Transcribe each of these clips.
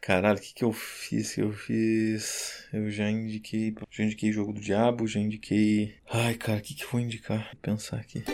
caralho, o que que eu fiz? eu fiz? Eu já indiquei, já indiquei Jogo do Diabo, já indiquei... Ai, cara, o que que eu vou indicar? Vou pensar aqui.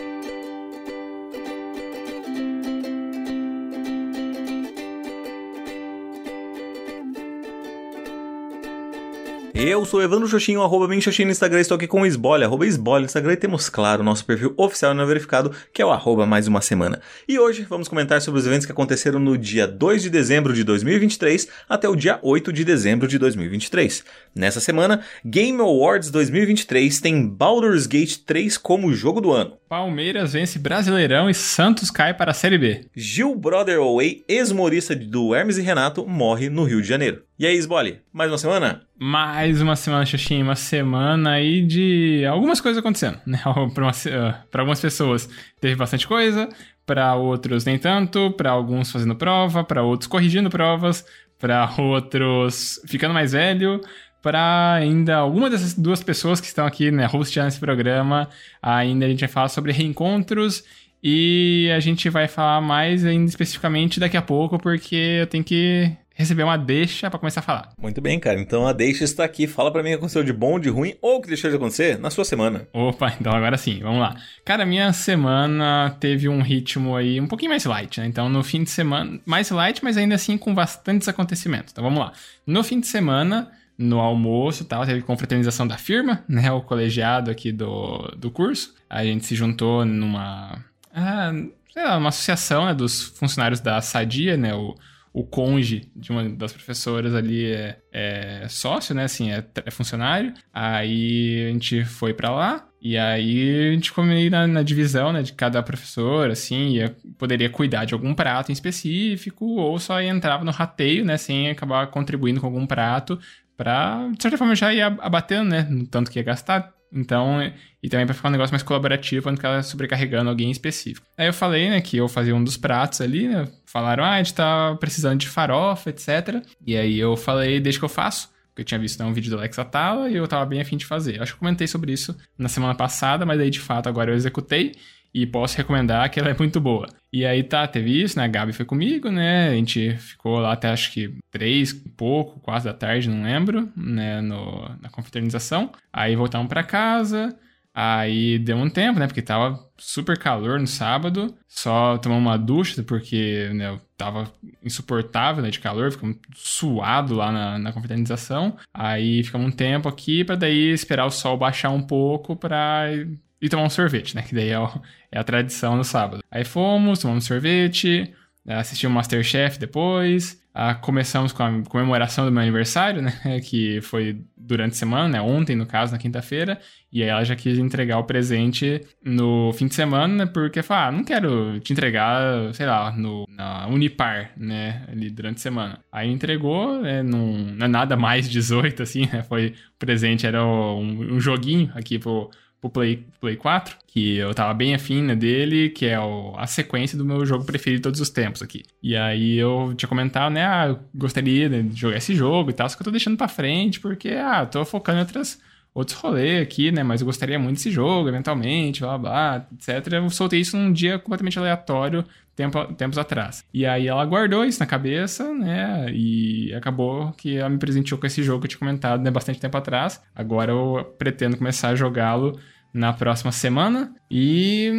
Eu sou Evandro Xoxinho, arroba bem Xoxinho no Instagram, estou aqui com o Esbole, arroba Esbole no Instagram e temos, claro, nosso perfil oficial não verificado, que é o arroba mais uma semana. E hoje vamos comentar sobre os eventos que aconteceram no dia 2 de dezembro de 2023 até o dia 8 de dezembro de 2023. Nessa semana, Game Awards 2023 tem Baldur's Gate 3 como jogo do ano. Palmeiras vence Brasileirão e Santos cai para a Série B. Gil Brother Away, ex-humorista do Hermes e Renato, morre no Rio de Janeiro. E aí, Sbole, mais uma semana? Mais uma semana, Xuxinha, uma semana aí de algumas coisas acontecendo, né? Para uh, algumas pessoas teve bastante coisa, para outros nem tanto, para alguns fazendo prova, para outros corrigindo provas, para outros ficando mais velho, para ainda alguma dessas duas pessoas que estão aqui, né, hosteando esse programa, ainda a gente vai falar sobre reencontros e a gente vai falar mais ainda especificamente daqui a pouco, porque eu tenho que receber uma deixa para começar a falar. Muito bem, cara. Então a deixa está aqui. Fala para mim o que aconteceu de bom, de ruim ou o que deixou de acontecer na sua semana. Opa, então agora sim, vamos lá. Cara, minha semana teve um ritmo aí um pouquinho mais light, né? Então no fim de semana, mais light, mas ainda assim com bastantes acontecimentos. Então vamos lá. No fim de semana, no almoço tal, teve confraternização da firma, né? O colegiado aqui do, do curso. A gente se juntou numa. Ah, sei lá, uma associação né, dos funcionários da Sadia, né? O, o conge de uma das professoras ali é, é sócio, né? Assim, é, é, funcionário. Aí a gente foi para lá. E aí a gente meio na, na, divisão, né? De cada professor, assim. Ia, poderia cuidar de algum prato em específico. Ou só entrava no rateio, né? Sem acabar contribuindo com algum prato. Pra, de certa forma, já ir abatendo, né? No tanto que ia gastar então, e também para ficar um negócio mais colaborativo, para não ficar sobrecarregando alguém específico. Aí eu falei, né, que eu fazia um dos pratos ali, né? Falaram, ah, a gente tá precisando de farofa, etc. E aí eu falei, deixa que eu faço. Porque eu tinha visto né, um vídeo do Alex Atala e eu tava bem afim de fazer. Acho que eu comentei sobre isso na semana passada, mas aí de fato agora eu executei e posso recomendar que ela é muito boa. E aí tá, teve isso, né? A Gabi foi comigo, né? A gente ficou lá até acho que três, pouco, quase da tarde, não lembro, né? No, na confraternização. Aí voltamos para casa. Aí deu um tempo, né? Porque tava super calor no sábado. Só tomamos uma ducha, porque né, tava insuportável né, de calor, ficamos suado lá na, na confraternização. Aí ficamos um tempo aqui para daí esperar o sol baixar um pouco para e tomar um sorvete, né? Que daí é, o, é a tradição no sábado. Aí fomos, tomamos sorvete, assistimos o Masterchef depois. Ah, começamos com a comemoração do meu aniversário, né? Que foi durante a semana, né? Ontem, no caso, na quinta-feira. E aí ela já quis entregar o presente no fim de semana, né? Porque falou, ah, não quero te entregar, sei lá, no, na Unipar, né? Ali durante a semana. Aí entregou, né? Não, não é nada mais 18, assim, né? Foi, presente era um, um joguinho aqui pro pro Play, Play 4, que eu tava bem afim né, dele, que é o, a sequência do meu jogo preferido de todos os tempos aqui. E aí eu tinha comentado, né, ah, eu gostaria de jogar esse jogo e tal, só que eu tô deixando pra frente, porque, ah, tô focando em outras outros rolês aqui, né? Mas eu gostaria muito desse jogo, eventualmente, blá blá, etc. Eu soltei isso num dia completamente aleatório, tempo, tempos atrás. E aí ela guardou isso na cabeça, né? E acabou que ela me presenteou com esse jogo que eu tinha comentado, né? Bastante tempo atrás. Agora eu pretendo começar a jogá-lo na próxima semana. E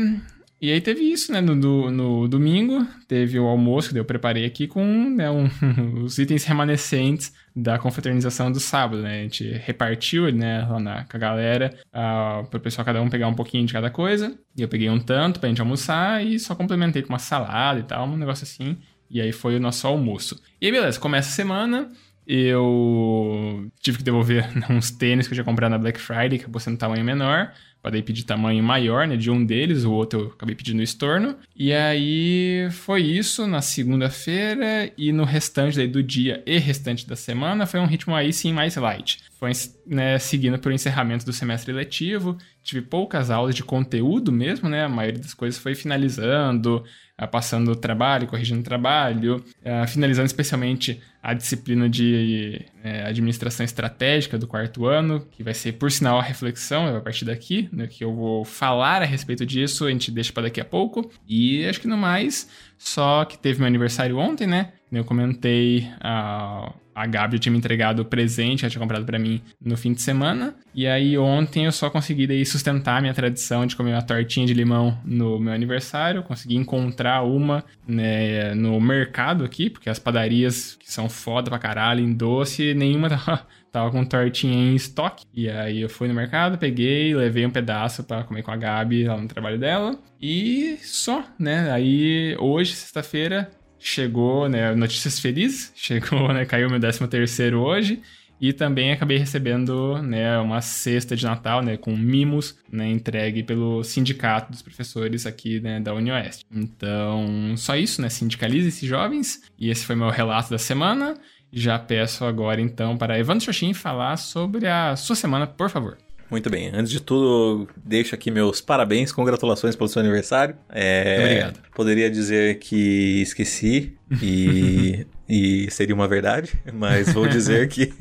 e aí teve isso, né? No, no, no, domingo, teve o almoço que eu preparei aqui com né, um, os itens remanescentes da confraternização do sábado, né? A gente repartiu, né, lá na, com a galera, uh, para o pessoal cada um pegar um pouquinho de cada coisa. E eu peguei um tanto pra gente almoçar e só complementei com uma salada e tal, um negócio assim. E aí foi o nosso almoço. E aí, beleza, começa a semana. Eu tive que devolver uns tênis que eu tinha comprado na Black Friday, que acabou sendo tamanho menor. Podei pedir tamanho maior, né, de um deles, o outro eu acabei pedindo estorno. E aí foi isso na segunda-feira e no restante do dia e restante da semana foi um ritmo aí sim mais light. Foi né, seguindo pelo encerramento do semestre letivo, tive poucas aulas de conteúdo mesmo, né? A maioria das coisas foi finalizando, passando o trabalho, corrigindo trabalho, finalizando especialmente a disciplina de é, administração estratégica do quarto ano, que vai ser, por sinal, a reflexão a partir daqui, né, que eu vou falar a respeito disso, a gente deixa para daqui a pouco. E acho que no mais, só que teve meu aniversário ontem, né? Eu comentei a, a Gabi tinha me entregado o presente, ela tinha comprado para mim no fim de semana. E aí ontem eu só consegui daí sustentar a minha tradição de comer uma tortinha de limão no meu aniversário. Consegui encontrar uma né, no mercado aqui, porque as padarias que são foda pra caralho em doce, nenhuma tava, tava com tortinha em estoque. E aí eu fui no mercado, peguei, levei um pedaço para comer com a Gabi lá no trabalho dela. E só, né? Aí hoje, sexta-feira, chegou, né, notícias felizes, chegou, né, caiu meu 13 terceiro hoje, e também acabei recebendo, né, uma cesta de Natal, né, com mimos, né, entregue pelo sindicato dos professores aqui, né, da UniOeste. Então, só isso, né, sindicalize-se jovens, e esse foi meu relato da semana. Já peço agora, então, para Evandro Xoxin falar sobre a sua semana, por favor. Muito bem. Antes de tudo, deixo aqui meus parabéns, congratulações pelo seu aniversário. É, Obrigado. Poderia dizer que esqueci e, e seria uma verdade, mas vou dizer que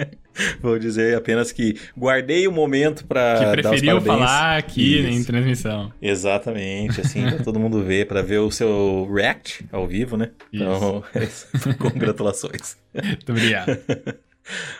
vou dizer apenas que guardei o momento para dar os preferiu falar aqui Isso. em transmissão. Exatamente, assim, pra todo mundo ver, para ver o seu react ao vivo, né? Isso. Então, congratulações. Muito obrigado.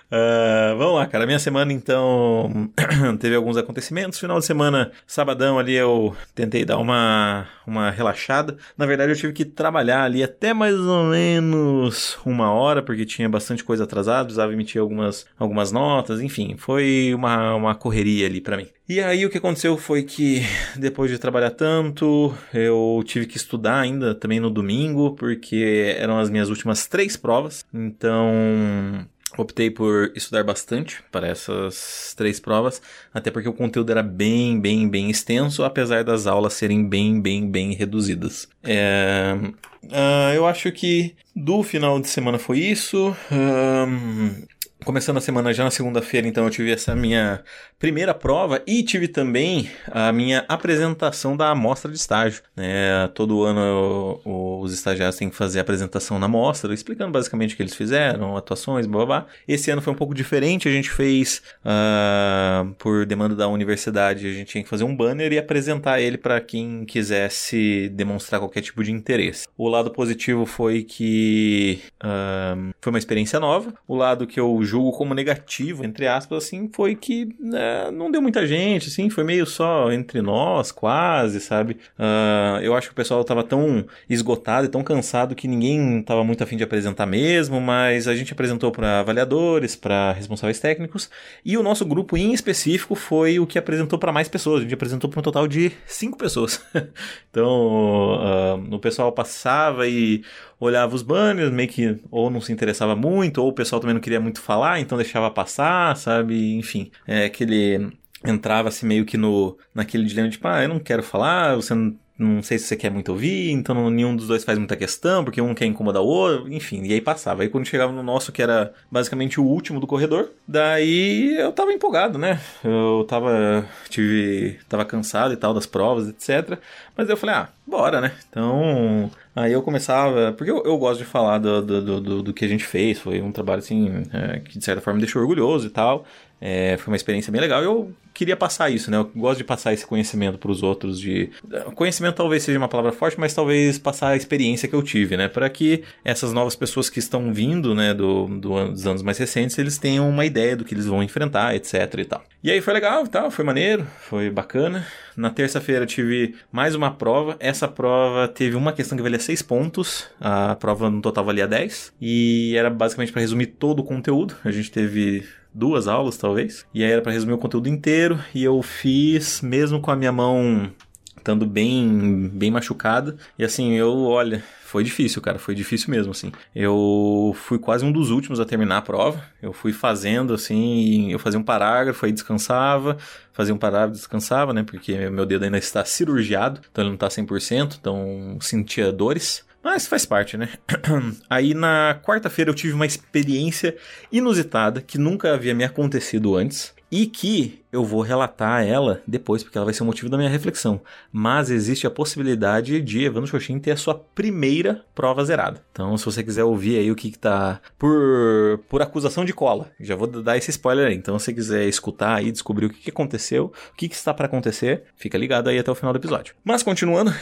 Uh, vamos lá, cara. Minha semana, então, teve alguns acontecimentos. Final de semana, sabadão ali, eu tentei dar uma, uma relaxada. Na verdade, eu tive que trabalhar ali até mais ou menos uma hora, porque tinha bastante coisa atrasada, precisava emitir algumas, algumas notas, enfim, foi uma, uma correria ali para mim. E aí o que aconteceu foi que depois de trabalhar tanto, eu tive que estudar ainda também no domingo, porque eram as minhas últimas três provas. Então, Optei por estudar bastante para essas três provas, até porque o conteúdo era bem, bem, bem extenso, apesar das aulas serem bem, bem, bem reduzidas. É, uh, eu acho que do final de semana foi isso. Uh, Começando a semana já na segunda-feira, então eu tive essa minha primeira prova e tive também a minha apresentação da amostra de estágio. Né? Todo ano os estagiários têm que fazer a apresentação na amostra, explicando basicamente o que eles fizeram, atuações, blá blá blá. Esse ano foi um pouco diferente, a gente fez, uh, por demanda da universidade, a gente tinha que fazer um banner e apresentar ele para quem quisesse demonstrar qualquer tipo de interesse. O lado positivo foi que uh, foi uma experiência nova, o lado que eu como negativo, entre aspas, assim, foi que né, não deu muita gente, assim, foi meio só entre nós, quase, sabe? Uh, eu acho que o pessoal tava tão esgotado e tão cansado que ninguém tava muito afim de apresentar mesmo, mas a gente apresentou para avaliadores, para responsáveis técnicos, e o nosso grupo em específico foi o que apresentou para mais pessoas. A gente apresentou para um total de cinco pessoas. então, uh, o pessoal passava e olhava os banners, meio que ou não se interessava muito, ou o pessoal também não queria muito falar, então deixava passar, sabe? Enfim, é aquele entrava assim meio que no naquele dilema de, tipo, ah, eu não quero falar, você não não sei se você quer muito ouvir, então nenhum dos dois faz muita questão, porque um quer incomodar o outro, enfim, e aí passava. Aí quando chegava no nosso, que era basicamente o último do corredor, daí eu tava empolgado, né? Eu tava, tive, tava cansado e tal das provas, etc. Mas eu falei, ah, bora, né? Então, aí eu começava, porque eu, eu gosto de falar do, do, do, do, que a gente fez, foi um trabalho assim, é, que de certa forma me deixou orgulhoso e tal. É, foi uma experiência bem legal. Eu queria passar isso, né? Eu gosto de passar esse conhecimento para os outros. De conhecimento talvez seja uma palavra forte, mas talvez passar a experiência que eu tive, né? Para que essas novas pessoas que estão vindo, né, do, do, dos anos mais recentes, eles tenham uma ideia do que eles vão enfrentar, etc. E tal. E aí foi legal, tal, foi maneiro, foi bacana. Na terça-feira tive mais uma prova. Essa prova teve uma questão que valia 6 pontos. A prova no total valia 10. E era basicamente para resumir todo o conteúdo. A gente teve duas aulas, talvez. E aí era para resumir o conteúdo inteiro. E eu fiz, mesmo com a minha mão estando bem, bem machucada. E assim, eu, olha, foi difícil, cara, foi difícil mesmo, assim. Eu fui quase um dos últimos a terminar a prova. Eu fui fazendo, assim, eu fazia um parágrafo, aí descansava, fazia um parágrafo, descansava, né? Porque meu dedo ainda está cirurgiado, então ele não está 100%, então sentia dores. Mas faz parte, né? Aí na quarta-feira eu tive uma experiência inusitada que nunca havia me acontecido antes. e que eu vou relatar ela depois, porque ela vai ser o motivo da minha reflexão. Mas existe a possibilidade de Evandro Xoxin ter a sua primeira prova zerada. Então, se você quiser ouvir aí o que, que tá por, por acusação de cola, já vou dar esse spoiler aí. Então, se você quiser escutar e descobrir o que, que aconteceu, o que, que está para acontecer, fica ligado aí até o final do episódio. Mas continuando,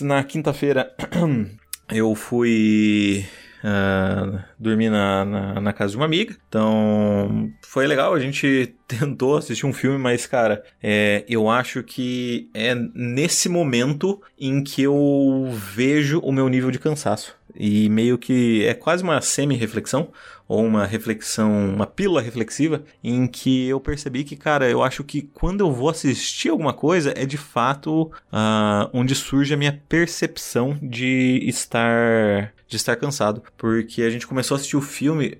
na quinta-feira eu fui uh, dormi na, na, na, casa de uma amiga. Então, foi legal. A gente tentou assistir um filme, mas, cara, é, eu acho que é nesse momento em que eu vejo o meu nível de cansaço. E meio que é quase uma semi-reflexão, ou uma reflexão, uma pílula reflexiva, em que eu percebi que, cara, eu acho que quando eu vou assistir alguma coisa, é de fato uh, onde surge a minha percepção de estar de estar cansado. Porque a gente começou a assistir o filme,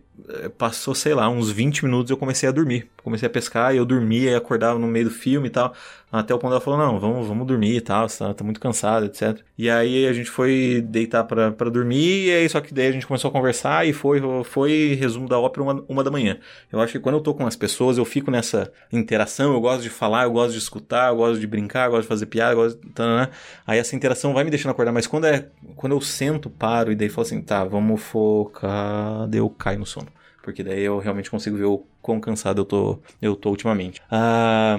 passou, sei lá, uns 20 minutos eu comecei a dormir. Comecei a pescar e eu dormia e acordava no meio do filme e tal. Até o ponto ela falou: não, vamos, vamos dormir e tal, tá, tá muito cansado, etc. E aí a gente foi deitar para dormir, e aí só que daí a gente começou a conversar e foi, foi resumo da ópera uma, uma da manhã. Eu acho que quando eu tô com as pessoas, eu fico nessa interação, eu gosto de falar, eu gosto de escutar, eu gosto de brincar, eu gosto de fazer piada, eu gosto. Tá, aí essa interação vai me deixando acordar, mas quando é quando eu sento, paro e daí falo assim, tá, vamos focar, daí eu caio no sono. Porque daí eu realmente consigo ver o quão cansado eu tô, eu tô ultimamente. Ah,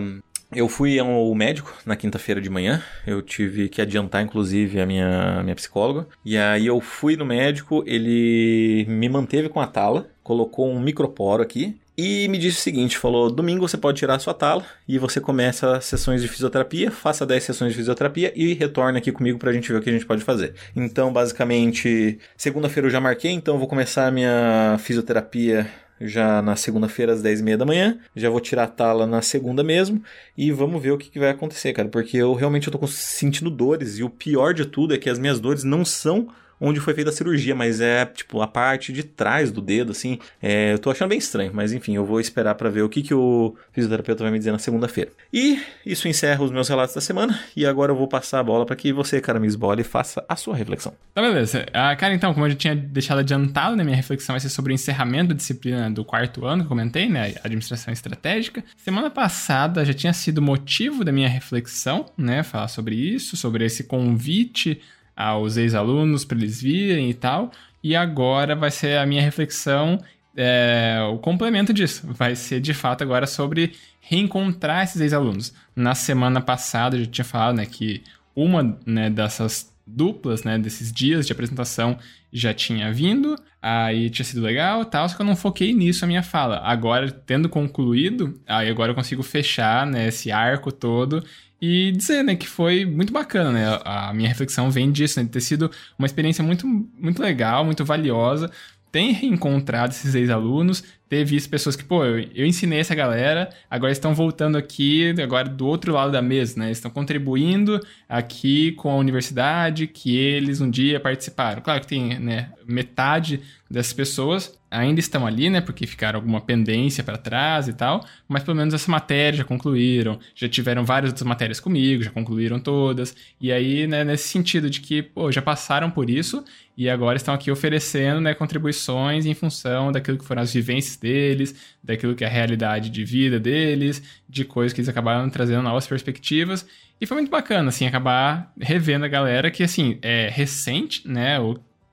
eu fui ao médico na quinta-feira de manhã. Eu tive que adiantar, inclusive, a minha, minha psicóloga. E aí eu fui no médico, ele me manteve com a tala, colocou um microporo aqui e me disse o seguinte: falou, domingo você pode tirar a sua tala e você começa sessões de fisioterapia, faça 10 sessões de fisioterapia e retorne aqui comigo pra gente ver o que a gente pode fazer. Então, basicamente, segunda-feira eu já marquei, então eu vou começar a minha fisioterapia já na segunda-feira às 10h30 da manhã. Já vou tirar a tala na segunda mesmo. E vamos ver o que, que vai acontecer, cara. Porque eu realmente tô sentindo dores. E o pior de tudo é que as minhas dores não são onde foi feita a cirurgia, mas é tipo a parte de trás do dedo, assim. É, eu tô achando bem estranho, mas enfim, eu vou esperar para ver o que, que o fisioterapeuta vai me dizer na segunda-feira. E isso encerra os meus relatos da semana, e agora eu vou passar a bola para que você, cara, me esbole, faça a sua reflexão. Tá, beleza. Ah, cara, então, como eu já tinha deixado adiantado, né, minha reflexão vai ser sobre o encerramento da disciplina do quarto ano que eu comentei, né, administração estratégica. Semana passada já tinha sido motivo da minha reflexão, né, falar sobre isso, sobre esse convite aos ex-alunos para eles virem e tal. E agora vai ser a minha reflexão, é, o complemento disso. Vai ser de fato agora sobre reencontrar esses ex-alunos. Na semana passada eu já tinha falado né, que uma né, dessas duplas, né, desses dias de apresentação já tinha vindo, aí tinha sido legal tal, só que eu não foquei nisso a minha fala. Agora, tendo concluído, aí agora eu consigo fechar né, esse arco todo e dizer, né, que foi muito bacana, né? A minha reflexão vem disso, né, de ter sido uma experiência muito, muito legal, muito valiosa. Tem reencontrado esses ex-alunos, ter visto pessoas que, pô, eu, eu, ensinei essa galera, agora estão voltando aqui, agora do outro lado da mesa, né? Estão contribuindo aqui com a universidade que eles um dia participaram. Claro que tem, né, metade dessas pessoas ainda estão ali, né, porque ficaram alguma pendência para trás e tal, mas pelo menos essa matéria já concluíram, já tiveram várias outras matérias comigo, já concluíram todas, e aí, né, nesse sentido de que, pô, já passaram por isso e agora estão aqui oferecendo, né, contribuições em função daquilo que foram as vivências deles, daquilo que é a realidade de vida deles, de coisas que eles acabaram trazendo novas perspectivas. E foi muito bacana, assim, acabar revendo a galera que, assim, é recente, né?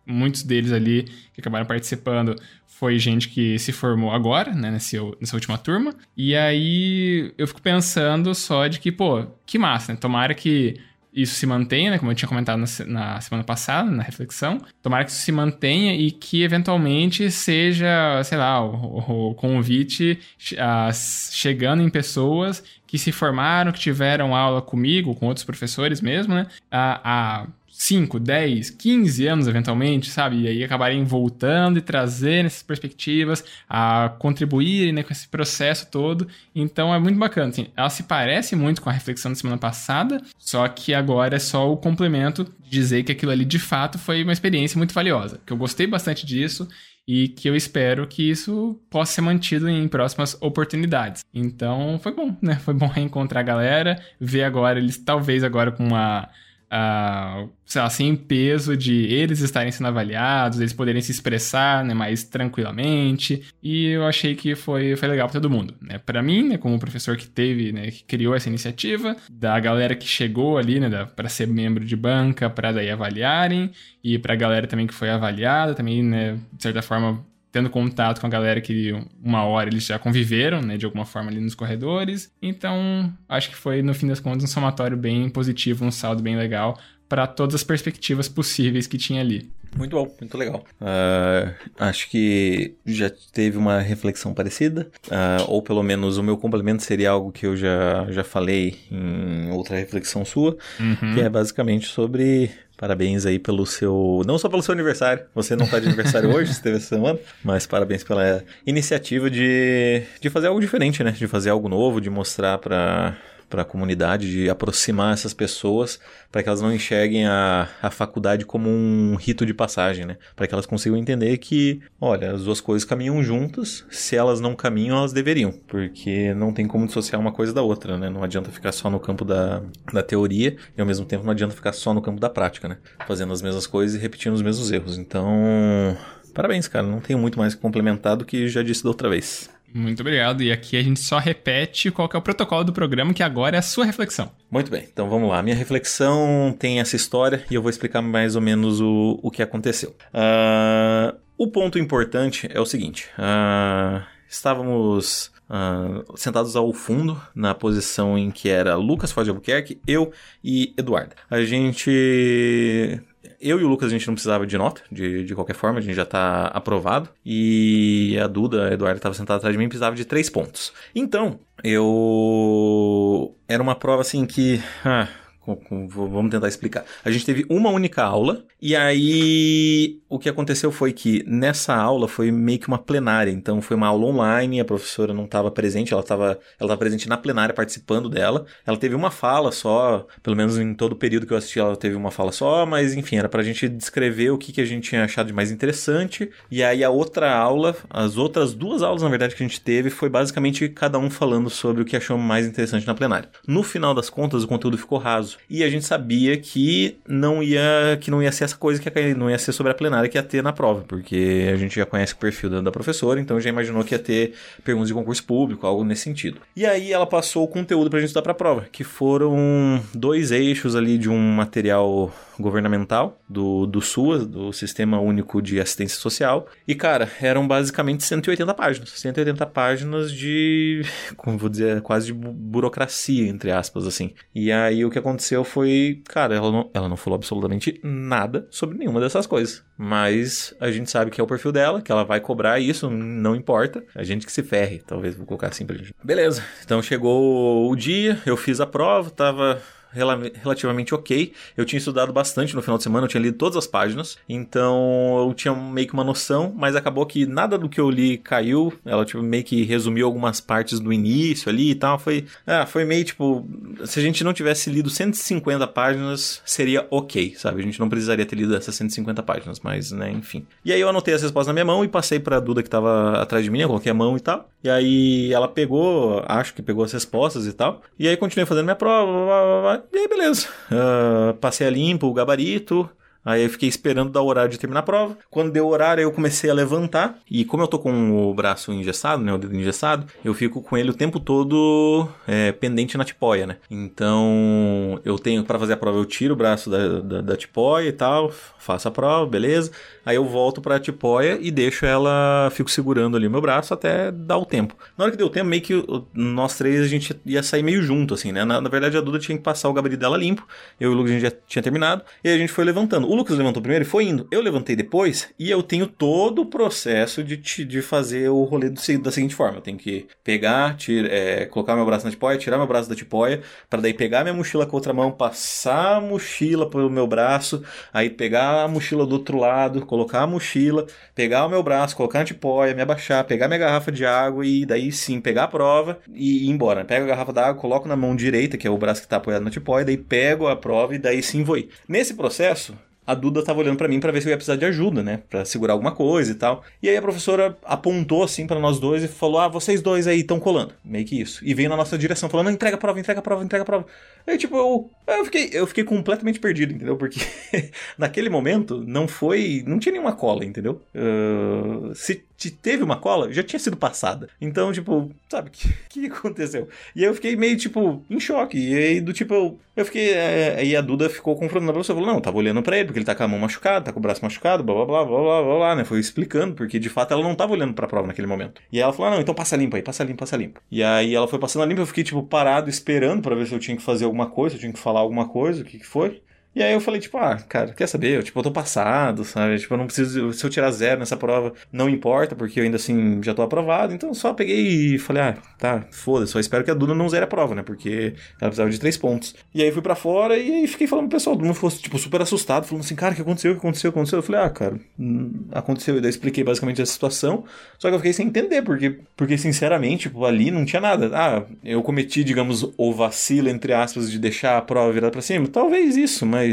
Muitos deles ali que acabaram participando foi gente que se formou agora, né, nessa, nessa última turma. E aí eu fico pensando só de que, pô, que massa, né? Tomara que isso se mantenha, né? Como eu tinha comentado na, na, semana passada, na reflexão. Tomara que isso se mantenha e que eventualmente seja, sei lá, o, o convite a, chegando em pessoas que se formaram, que tiveram aula comigo, com outros professores mesmo, né? A, a 5, 10, 15 anos eventualmente, sabe? E aí acabarem voltando e trazendo essas perspectivas, a contribuírem né, com esse processo todo. Então é muito bacana. Assim, ela se parece muito com a reflexão da semana passada, só que agora é só o complemento de dizer que aquilo ali de fato foi uma experiência muito valiosa. Que eu gostei bastante disso e que eu espero que isso possa ser mantido em próximas oportunidades. Então foi bom, né? Foi bom reencontrar a galera, ver agora eles talvez agora com uma uh, sei lá, sem peso de eles estarem sendo avaliados, eles poderem se expressar né, mais tranquilamente. E eu achei que foi, foi legal para todo mundo. Né? Para mim, né, como professor que teve, né, que criou essa iniciativa, da galera que chegou ali né, para ser membro de banca, para daí avaliarem, e para a galera também que foi avaliada, também, né, de certa forma, tendo contato com a galera que uma hora eles já conviveram, né, de alguma forma ali nos corredores. Então, acho que foi, no fim das contas, um somatório bem positivo, um saldo bem legal para todas as perspectivas possíveis que tinha ali. Muito bom, muito legal. Uh, acho que já teve uma reflexão parecida, uh, ou pelo menos o meu complemento seria algo que eu já, já falei em outra reflexão sua, uhum. que é basicamente sobre Parabéns aí pelo seu. Não só pelo seu aniversário. Você não está de aniversário hoje, esteve essa semana. Mas parabéns pela iniciativa de, de fazer algo diferente, né? De fazer algo novo, de mostrar para para a comunidade, de aproximar essas pessoas para que elas não enxerguem a, a faculdade como um rito de passagem, né? Para que elas consigam entender que, olha, as duas coisas caminham juntas, se elas não caminham, elas deveriam, porque não tem como dissociar uma coisa da outra, né? Não adianta ficar só no campo da, da teoria e ao mesmo tempo não adianta ficar só no campo da prática, né? Fazendo as mesmas coisas e repetindo os mesmos erros. Então, parabéns, cara. Não tenho muito mais que complementar do que já disse da outra vez. Muito obrigado. E aqui a gente só repete qual é o protocolo do programa, que agora é a sua reflexão. Muito bem, então vamos lá. Minha reflexão tem essa história e eu vou explicar mais ou menos o, o que aconteceu. Uh, o ponto importante é o seguinte: uh, estávamos uh, sentados ao fundo, na posição em que era Lucas Ford Albuquerque, eu e Eduardo. A gente eu e o Lucas a gente não precisava de nota, de, de qualquer forma, a gente já tá aprovado. E a Duda, a Eduardo, estava sentada atrás de mim, precisava de três pontos. Então, eu. Era uma prova assim que. Ah, Vamos tentar explicar. A gente teve uma única aula, e aí o que aconteceu foi que nessa aula foi meio que uma plenária. Então foi uma aula online, a professora não estava presente, ela estava ela presente na plenária participando dela. Ela teve uma fala só, pelo menos em todo o período que eu assisti, ela teve uma fala só, mas enfim, era para a gente descrever o que, que a gente tinha achado de mais interessante. E aí a outra aula, as outras duas aulas na verdade que a gente teve, foi basicamente cada um falando sobre o que achou mais interessante na plenária. No final das contas, o conteúdo ficou raso e a gente sabia que não ia que não ia ser essa coisa que não ia ser sobre a plenária que ia ter na prova, porque a gente já conhece o perfil da, da professora, então já imaginou que ia ter perguntas de concurso público, algo nesse sentido. E aí ela passou o conteúdo pra gente estudar pra prova, que foram dois eixos ali de um material governamental do, do SUAS, do Sistema Único de Assistência Social. E, cara, eram basicamente 180 páginas. 180 páginas de, como vou dizer, quase de burocracia, entre aspas, assim. E aí o que aconteceu foi, cara, ela não, ela não falou absolutamente nada sobre nenhuma dessas coisas. Mas a gente sabe que é o perfil dela, que ela vai cobrar isso, não importa. A gente que se ferre, talvez vou colocar assim pra gente. Beleza, então chegou o dia, eu fiz a prova, tava relativamente ok. Eu tinha estudado bastante no final de semana, eu tinha lido todas as páginas, então eu tinha meio que uma noção, mas acabou que nada do que eu li caiu. Ela tipo, meio que resumiu algumas partes do início ali e tal. Foi, ah, foi meio tipo, se a gente não tivesse lido 150 páginas, seria ok, sabe? A gente não precisaria ter lido essas 150 páginas, mas, né, enfim. E aí eu anotei as respostas na minha mão e passei pra Duda que tava atrás de mim, eu coloquei a mão e tal. E aí ela pegou, acho que pegou as respostas e tal. E aí continuei fazendo minha prova, blá, blá, blá, e aí, beleza. Uh, passei a limpo o gabarito. Aí eu fiquei esperando dar o horário de terminar a prova. Quando deu o horário, eu comecei a levantar. E como eu tô com o braço engessado, né? O dedo engessado, eu fico com ele o tempo todo é, pendente na tipóia, né? Então eu tenho para fazer a prova, eu tiro o braço da, da, da tipóia e tal, faço a prova, beleza. Aí eu volto pra tipóia e deixo ela, fico segurando ali o meu braço até dar o tempo. Na hora que deu o tempo, meio que nós três a gente ia sair meio junto, assim, né? Na, na verdade, a Duda tinha que passar o gabarito dela limpo. Eu e o Lucas a gente já tinha terminado. E a gente foi levantando. O Lucas levantou primeiro e foi indo. Eu levantei depois e eu tenho todo o processo de, de fazer o rolê do, da seguinte forma. Eu tenho que pegar, tira, é, colocar meu braço na tipóia, tirar meu braço da tipóia, para daí pegar minha mochila com outra mão, passar a mochila pelo meu braço, aí pegar a mochila do outro lado, colocar a mochila, pegar o meu braço, colocar na tipóia, me abaixar, pegar minha garrafa de água e daí sim pegar a prova e ir embora. Pego a garrafa d'água, coloco na mão direita, que é o braço que está apoiado na tipóia, daí pego a prova e daí sim vou ir. Nesse processo, a Duda tava olhando para mim para ver se eu ia precisar de ajuda, né? Pra segurar alguma coisa e tal. E aí a professora apontou assim para nós dois e falou: Ah, vocês dois aí estão colando. Meio que isso. E veio na nossa direção falando: entrega a prova, entrega a prova, entrega a prova. Aí, tipo, eu, eu, fiquei, eu fiquei completamente perdido, entendeu? Porque naquele momento não foi. Não tinha nenhuma cola, entendeu? Uh, se teve uma cola, já tinha sido passada. Então, tipo, sabe, o que, que aconteceu? E aí eu fiquei meio, tipo, em choque. E aí, do tipo, eu, eu fiquei. É, aí a Duda ficou confrontando a professora. Falou, não, tava olhando pra ele, porque ele tá com a mão machucada, tá com o braço machucado, blá blá blá blá blá blá, blá né? Foi explicando, porque de fato ela não tava olhando pra prova naquele momento. E ela falou, ah, não, então passa limpo aí, passa limpo, passa limpo. E aí ela foi passando a limpo, eu fiquei, tipo, parado, esperando para ver se eu tinha que fazer alguma coisa, se eu tinha que falar alguma coisa, o que que foi. E aí eu falei, tipo, ah, cara, quer saber? Eu, tipo, eu tô passado, sabe? Tipo, eu não preciso. Se eu tirar zero nessa prova, não importa, porque eu ainda assim já tô aprovado. Então só peguei e falei, ah, tá, foda-se, só espero que a Duna não zere a prova, né? Porque ela precisava de três pontos. E aí fui para fora e aí fiquei falando pro pessoal, o mundo fosse, tipo, super assustado, falando assim, cara, o que aconteceu? O que aconteceu? O que aconteceu? Eu falei, ah, cara, hum, aconteceu. E daí expliquei basicamente a situação. Só que eu fiquei sem entender, porque, porque sinceramente, tipo, ali não tinha nada. Ah, eu cometi, digamos, o vacilo, entre aspas, de deixar a prova virada pra cima. Talvez isso, mas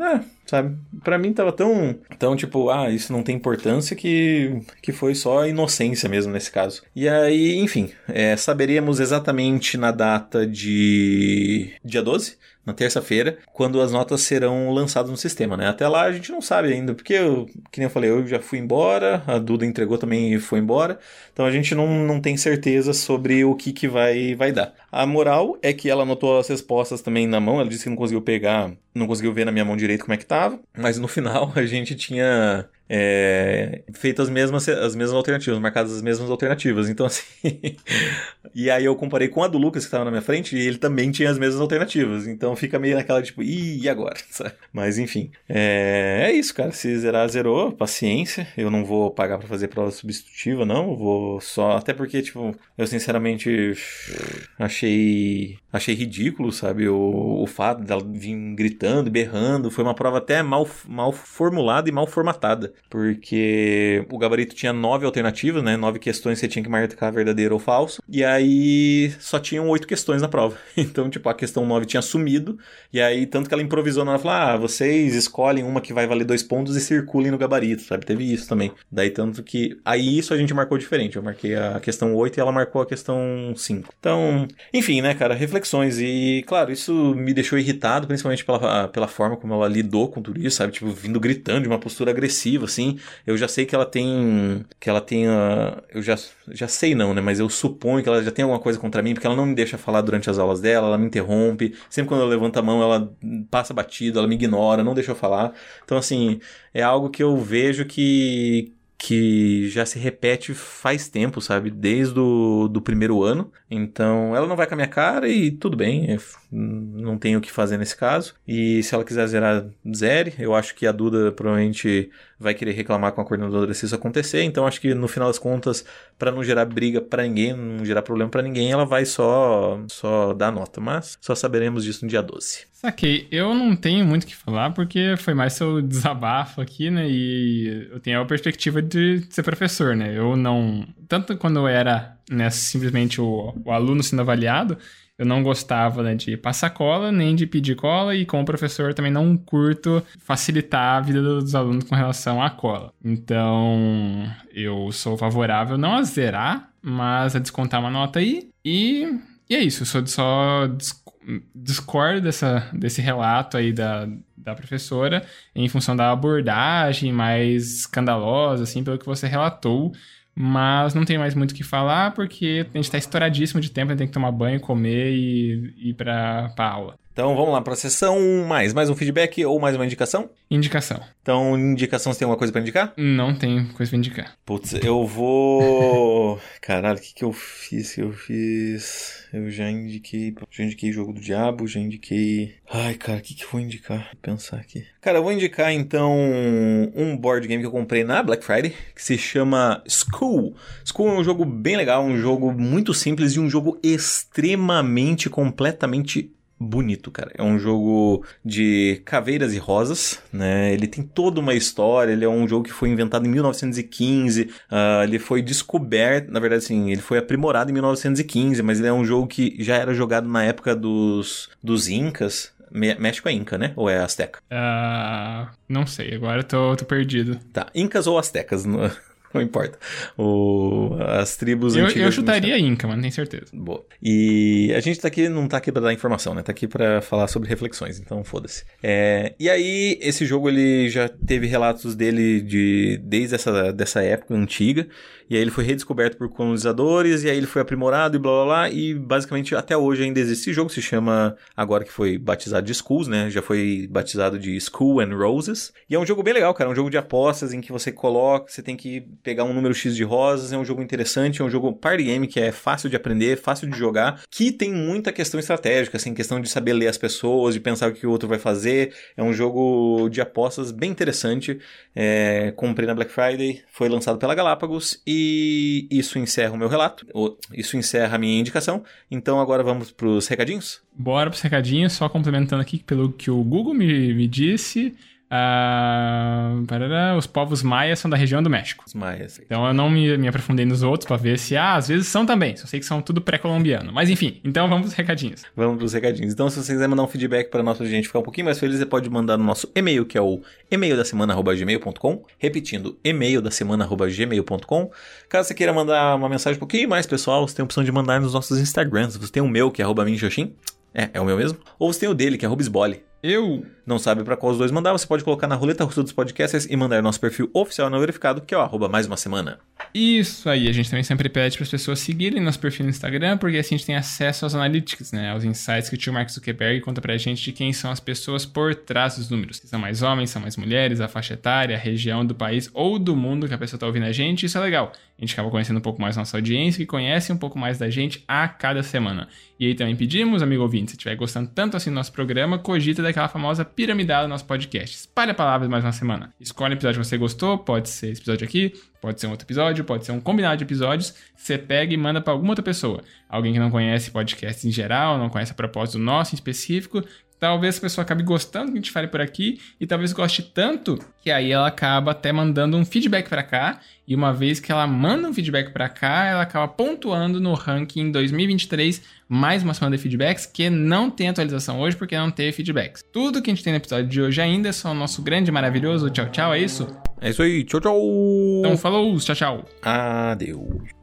é, sabe? Para mim tava tão, tão tipo, ah, isso não tem importância que, que foi só inocência mesmo nesse caso. E aí, enfim, é, saberíamos exatamente na data de dia 12 na terça-feira, quando as notas serão lançadas no sistema, né? Até lá a gente não sabe ainda, porque, eu, que nem eu falei, eu já fui embora, a Duda entregou também e foi embora, então a gente não, não tem certeza sobre o que, que vai, vai dar. A moral é que ela anotou as respostas também na mão, ela disse que não conseguiu pegar, não conseguiu ver na minha mão direito como é que tava, mas no final a gente tinha é, feito as mesmas, as mesmas alternativas, marcadas as mesmas alternativas. Então, assim. e aí eu comparei com a do Lucas, que estava na minha frente, e ele também tinha as mesmas alternativas. Então fica meio naquela tipo, e agora? Mas enfim. É, é isso, cara. Se zerar, zerou. Paciência. Eu não vou pagar para fazer prova substitutiva, não. vou só. Até porque, tipo, eu sinceramente achei. Achei ridículo, sabe? O, o fato dela vir gritando, berrando. Foi uma prova até mal, mal formulada e mal formatada porque o gabarito tinha nove alternativas, né? Nove questões que você tinha que marcar verdadeiro ou falso. E aí só tinham oito questões na prova. Então, tipo, a questão nove tinha sumido. E aí, tanto que ela improvisou, ela falou: ah, vocês escolhem uma que vai valer dois pontos e circulem no gabarito, sabe? Teve isso também. Daí, tanto que. Aí isso a gente marcou diferente. Eu marquei a questão 8 e ela marcou a questão 5. Então, enfim, né, cara? Reflexões. E, claro, isso me deixou irritado, principalmente pela, pela forma como ela lidou com tudo isso, sabe? Tipo, vindo gritando de uma postura agressiva, assim. Eu já sei que ela tem. Que ela tem. Uh, eu já, já sei não, né? Mas eu suponho que ela já tem alguma coisa contra mim, porque ela não me deixa falar durante as aulas dela, ela me interrompe. Sempre quando eu levanto a mão, ela passa batido, ela me ignora, não deixa eu falar. Então, assim, é algo que eu vejo que que já se repete faz tempo, sabe? Desde o do primeiro ano. Então, ela não vai com a minha cara e tudo bem, não tenho o que fazer nesse caso. E se ela quiser zerar, zere. Eu acho que a Duda provavelmente vai querer reclamar com a coordenadora se isso acontecer. Então, acho que no final das contas, para não gerar briga para ninguém, não gerar problema para ninguém, ela vai só só dar nota. Mas só saberemos disso no dia 12. Saquei. Eu não tenho muito o que falar, porque foi mais seu desabafo aqui, né? E eu tenho a perspectiva de ser professor, né? Eu não. Tanto quando eu era né, simplesmente o, o aluno sendo avaliado, eu não gostava né, de passar cola, nem de pedir cola, e como professor também não curto facilitar a vida dos alunos com relação à cola. Então, eu sou favorável não a zerar, mas a descontar uma nota aí. E, e é isso, eu sou só discordo dessa, desse relato aí da, da professora em função da abordagem mais escandalosa, assim, pelo que você relatou. Mas não tem mais muito o que falar, porque a gente está estouradíssimo de tempo, a gente tem que tomar banho, comer e ir para a aula. Então vamos lá para a sessão mais. Mais um feedback ou mais uma indicação? Indicação. Então, indicação, você tem alguma coisa para indicar? Não tem coisa para indicar. Putz, eu vou. Caralho, o que, que eu fiz? Que eu fiz. Eu já indiquei. Já indiquei Jogo do Diabo, já indiquei. Ai, cara, o que, que eu vou indicar? Vou pensar aqui. Cara, eu vou indicar então um board game que eu comprei na Black Friday, que se chama School. School é um jogo bem legal, um jogo muito simples e um jogo extremamente, completamente bonito, cara. É um jogo de caveiras e rosas, né? Ele tem toda uma história. Ele é um jogo que foi inventado em 1915. Uh, ah, ele foi descoberto, na verdade, assim, ele foi aprimorado em 1915, mas ele é um jogo que já era jogado na época dos, dos Incas. México é Inca, né? Ou é Azteca? Uh, não sei, agora eu tô, tô perdido. Tá, Incas ou Aztecas? Não importa. O, as tribos eu, antigas. Eu chutaria Inca, mano, tenho certeza. Boa. E a gente tá aqui, não tá aqui pra dar informação, né? Tá aqui pra falar sobre reflexões, então foda-se. É, e aí, esse jogo ele já teve relatos dele de desde essa dessa época antiga. E aí ele foi redescoberto por colonizadores, e aí ele foi aprimorado e blá blá blá. E basicamente até hoje ainda existe esse jogo, se chama, agora que foi batizado de Schools, né? Já foi batizado de School and Roses. E é um jogo bem legal, cara. É um jogo de apostas em que você coloca, você tem que pegar um número X de rosas. É um jogo interessante, é um jogo party game que é fácil de aprender, fácil de jogar, que tem muita questão estratégica, assim, questão de saber ler as pessoas, de pensar o que o outro vai fazer. É um jogo de apostas bem interessante. É, comprei na Black Friday, foi lançado pela Galápagos e isso encerra o meu relato, isso encerra a minha indicação. Então agora vamos para os recadinhos? Bora para os recadinhos, só complementando aqui pelo que o Google me, me disse. Uh, parará, os povos maias são da região do México. Os maias. Então eu não me, me aprofundei nos outros para ver se, ah, às vezes são também. Só sei que são tudo pré-colombiano. Mas enfim, então vamos pros recadinhos. Vamos pros recadinhos. Então, se você quiser mandar um feedback para nossa gente ficar um pouquinho mais feliz, você pode mandar no nosso e-mail, que é o e-mail da semana@gmail.com. Repetindo, e-mail da semana@gmail.com. Caso você queira mandar uma mensagem um pouquinho mais pessoal, você tem a opção de mandar nos nossos Instagrams. Você tem o meu, que é arroba. É, é o meu mesmo. Ou você tem o dele, que é arroba esbole. Eu não sabe para qual os dois mandar, você pode colocar na roleta russa dos podcasts e mandar nosso perfil oficial não verificado, que é o arroba mais uma semana. Isso aí, a gente também sempre pede para as pessoas seguirem nosso perfil no Instagram, porque assim a gente tem acesso aos analytics, né? Aos insights que o tio Mark Zuckerberg conta pra gente de quem são as pessoas por trás dos números. Se são mais homens, são mais mulheres, a faixa etária, a região do país ou do mundo que a pessoa tá ouvindo a gente, isso é legal. A gente acaba conhecendo um pouco mais nossa audiência, que conhece um pouco mais da gente a cada semana. E aí também pedimos, amigo ouvinte, se estiver gostando tanto assim do nosso programa, cogita daquela famosa piramidada do nosso podcast. Espalha palavras mais uma semana. Escolhe o episódio que você gostou, pode ser esse episódio aqui, pode ser um outro episódio, pode ser um combinado de episódios. Você pega e manda para alguma outra pessoa. Alguém que não conhece podcast em geral, não conhece a propósito nosso em específico, talvez a pessoa acabe gostando do que a gente fale por aqui e talvez goste tanto que aí ela acaba até mandando um feedback para cá e uma vez que ela manda um feedback para cá, ela acaba pontuando no ranking 2023 mais uma semana de feedbacks que não tem atualização hoje porque não teve feedbacks. Tudo que a gente tem no episódio de hoje ainda é só o nosso grande maravilhoso tchau tchau, é isso? É isso aí, tchau tchau. Então falou, tchau tchau. Adeus.